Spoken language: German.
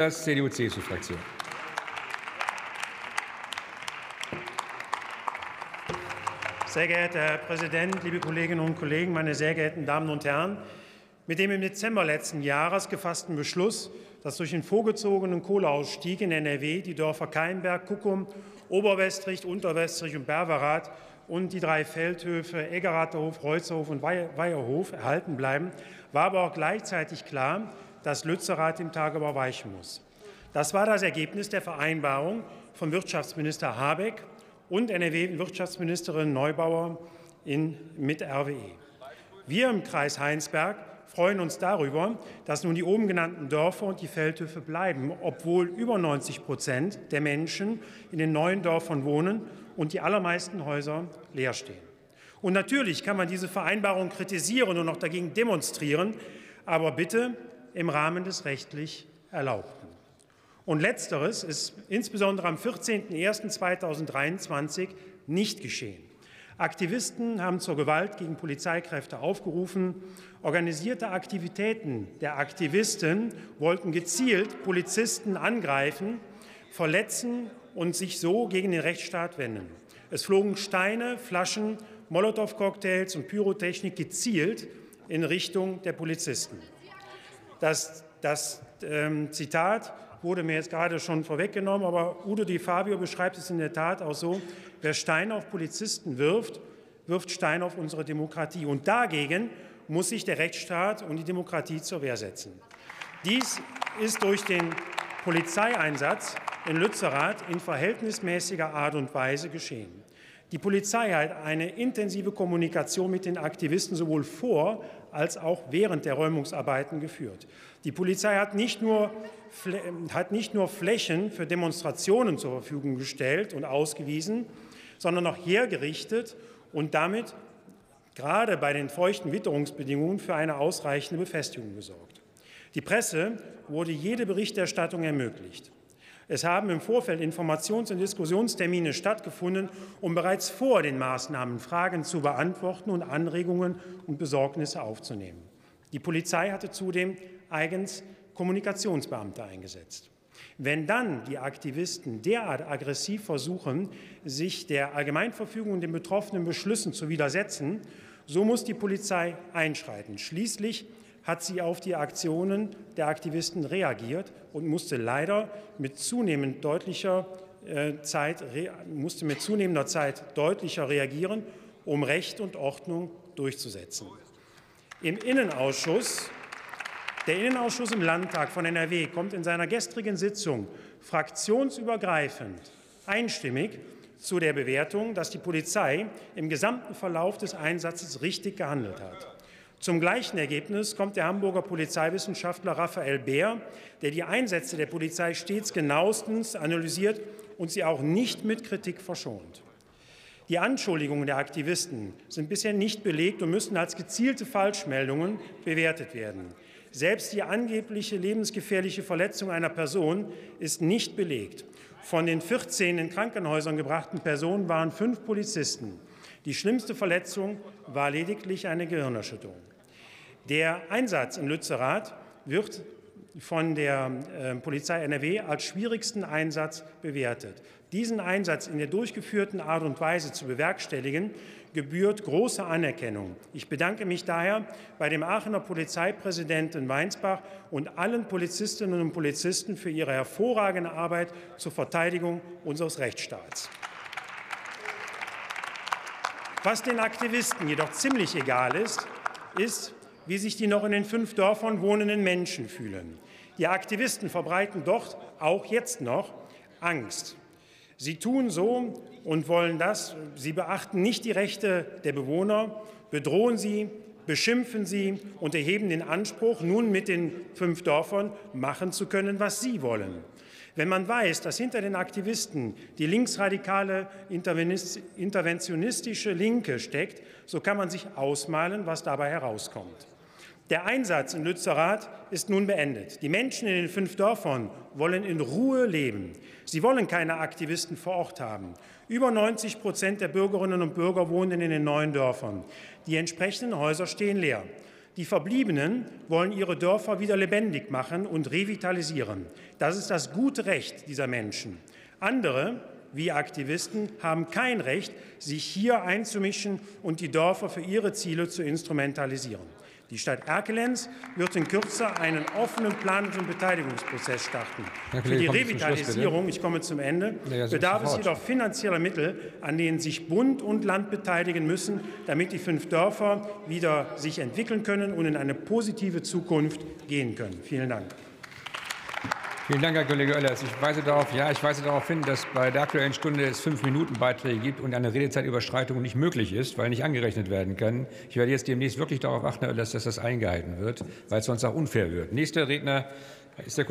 Das CDU-CSU-Fraktion. Sehr geehrter Herr Präsident, liebe Kolleginnen und Kollegen, meine sehr geehrten Damen und Herren! Mit dem im Dezember letzten Jahres gefassten Beschluss, dass durch den vorgezogenen Kohleausstieg in NRW die Dörfer Keinberg, Kuckum, Oberwestrich, Unterwestrich und Berwerath und die drei Feldhöfe Eggeratterhof, Reuzerhof und Weiherhof erhalten bleiben, war aber auch gleichzeitig klar, dass Lützerath im Tagebau weichen muss. Das war das Ergebnis der Vereinbarung von Wirtschaftsminister Habeck und NRW-Wirtschaftsministerin Neubauer in, mit RWE. Wir im Kreis Heinsberg freuen uns darüber, dass nun die oben genannten Dörfer und die Feldhöfe bleiben, obwohl über 90 Prozent der Menschen in den neuen Dörfern wohnen und die allermeisten Häuser leer stehen. Und natürlich kann man diese Vereinbarung kritisieren und auch dagegen demonstrieren, aber bitte im Rahmen des rechtlich Erlaubten. Und letzteres ist insbesondere am 14.01.2023 nicht geschehen. Aktivisten haben zur Gewalt gegen Polizeikräfte aufgerufen. Organisierte Aktivitäten der Aktivisten wollten gezielt Polizisten angreifen, verletzen und sich so gegen den Rechtsstaat wenden. Es flogen Steine, Flaschen, Molotow-Cocktails und Pyrotechnik gezielt in Richtung der Polizisten. Das, das ähm, Zitat wurde mir jetzt gerade schon vorweggenommen, aber Udo Di Fabio beschreibt es in der Tat auch so, wer Steine auf Polizisten wirft, wirft Steine auf unsere Demokratie. Und dagegen muss sich der Rechtsstaat und die Demokratie zur Wehr setzen. Dies ist durch den Polizeieinsatz in Lützerath in verhältnismäßiger Art und Weise geschehen. Die Polizei hat eine intensive Kommunikation mit den Aktivisten sowohl vor als auch während der Räumungsarbeiten geführt. Die Polizei hat nicht nur, hat nicht nur Flächen für Demonstrationen zur Verfügung gestellt und ausgewiesen, sondern auch hergerichtet und damit gerade bei den feuchten Witterungsbedingungen für eine ausreichende Befestigung gesorgt. Die Presse wurde jede Berichterstattung ermöglicht. Es haben im Vorfeld Informations- und Diskussionstermine stattgefunden, um bereits vor den Maßnahmen Fragen zu beantworten und Anregungen und Besorgnisse aufzunehmen. Die Polizei hatte zudem eigens Kommunikationsbeamte eingesetzt. Wenn dann die Aktivisten derart aggressiv versuchen, sich der Allgemeinverfügung und den betroffenen Beschlüssen zu widersetzen, so muss die Polizei einschreiten. Schließlich hat sie auf die Aktionen der Aktivisten reagiert und musste leider mit zunehmend deutlicher äh, Zeit, musste mit zunehmender Zeit deutlicher reagieren, um Recht und Ordnung durchzusetzen. Im Innenausschuss der Innenausschuss im Landtag von NRW kommt in seiner gestrigen Sitzung fraktionsübergreifend einstimmig zu der Bewertung, dass die Polizei im gesamten Verlauf des Einsatzes richtig gehandelt hat. Zum gleichen Ergebnis kommt der Hamburger Polizeiwissenschaftler Raphael Beer, der die Einsätze der Polizei stets genauestens analysiert und sie auch nicht mit Kritik verschont. Die Anschuldigungen der Aktivisten sind bisher nicht belegt und müssen als gezielte Falschmeldungen bewertet werden. Selbst die angebliche lebensgefährliche Verletzung einer Person ist nicht belegt. Von den 14 in Krankenhäusern gebrachten Personen waren fünf Polizisten. Die schlimmste Verletzung war lediglich eine Gehirnerschütterung. Der Einsatz in Lützerath wird von der äh, Polizei NRW als schwierigsten Einsatz bewertet. Diesen Einsatz in der durchgeführten Art und Weise zu bewerkstelligen, gebührt große Anerkennung. Ich bedanke mich daher bei dem Aachener Polizeipräsidenten Weinsbach und allen Polizistinnen und Polizisten für ihre hervorragende Arbeit zur Verteidigung unseres Rechtsstaats. Was den Aktivisten jedoch ziemlich egal ist, ist, wie sich die noch in den fünf Dörfern wohnenden Menschen fühlen. Die Aktivisten verbreiten dort auch jetzt noch Angst. Sie tun so und wollen das. Sie beachten nicht die Rechte der Bewohner, bedrohen sie, beschimpfen sie und erheben den Anspruch, nun mit den fünf Dörfern machen zu können, was sie wollen. Wenn man weiß, dass hinter den Aktivisten die linksradikale interventionistische Linke steckt, so kann man sich ausmalen, was dabei herauskommt. Der Einsatz in Lützerath ist nun beendet. Die Menschen in den fünf Dörfern wollen in Ruhe leben. Sie wollen keine Aktivisten vor Ort haben. Über 90 Prozent der Bürgerinnen und Bürger wohnen in den neuen Dörfern. Die entsprechenden Häuser stehen leer. Die Verbliebenen wollen ihre Dörfer wieder lebendig machen und revitalisieren. Das ist das gute Recht dieser Menschen. Andere, wie Aktivisten, haben kein Recht, sich hier einzumischen und die Dörfer für ihre Ziele zu instrumentalisieren. Die Stadt Erkelenz wird in Kürze einen offenen Planungs- und Beteiligungsprozess starten. Für die Revitalisierung, ich komme zum Ende, bedarf es jedoch finanzieller Mittel, an denen sich Bund und Land beteiligen müssen, damit die fünf Dörfer wieder sich entwickeln können und in eine positive Zukunft gehen können. Vielen Dank. Vielen Dank, Herr Kollege Oellers. Ich weise darauf, ja, ich weise darauf hin, dass bei der Aktuellen Stunde es fünf Minuten Beiträge gibt und eine Redezeitüberschreitung nicht möglich ist, weil nicht angerechnet werden kann. Ich werde jetzt demnächst wirklich darauf achten, Herr Oellers, dass das eingehalten wird, weil es sonst auch unfair wird. Nächster Redner ist der Kollege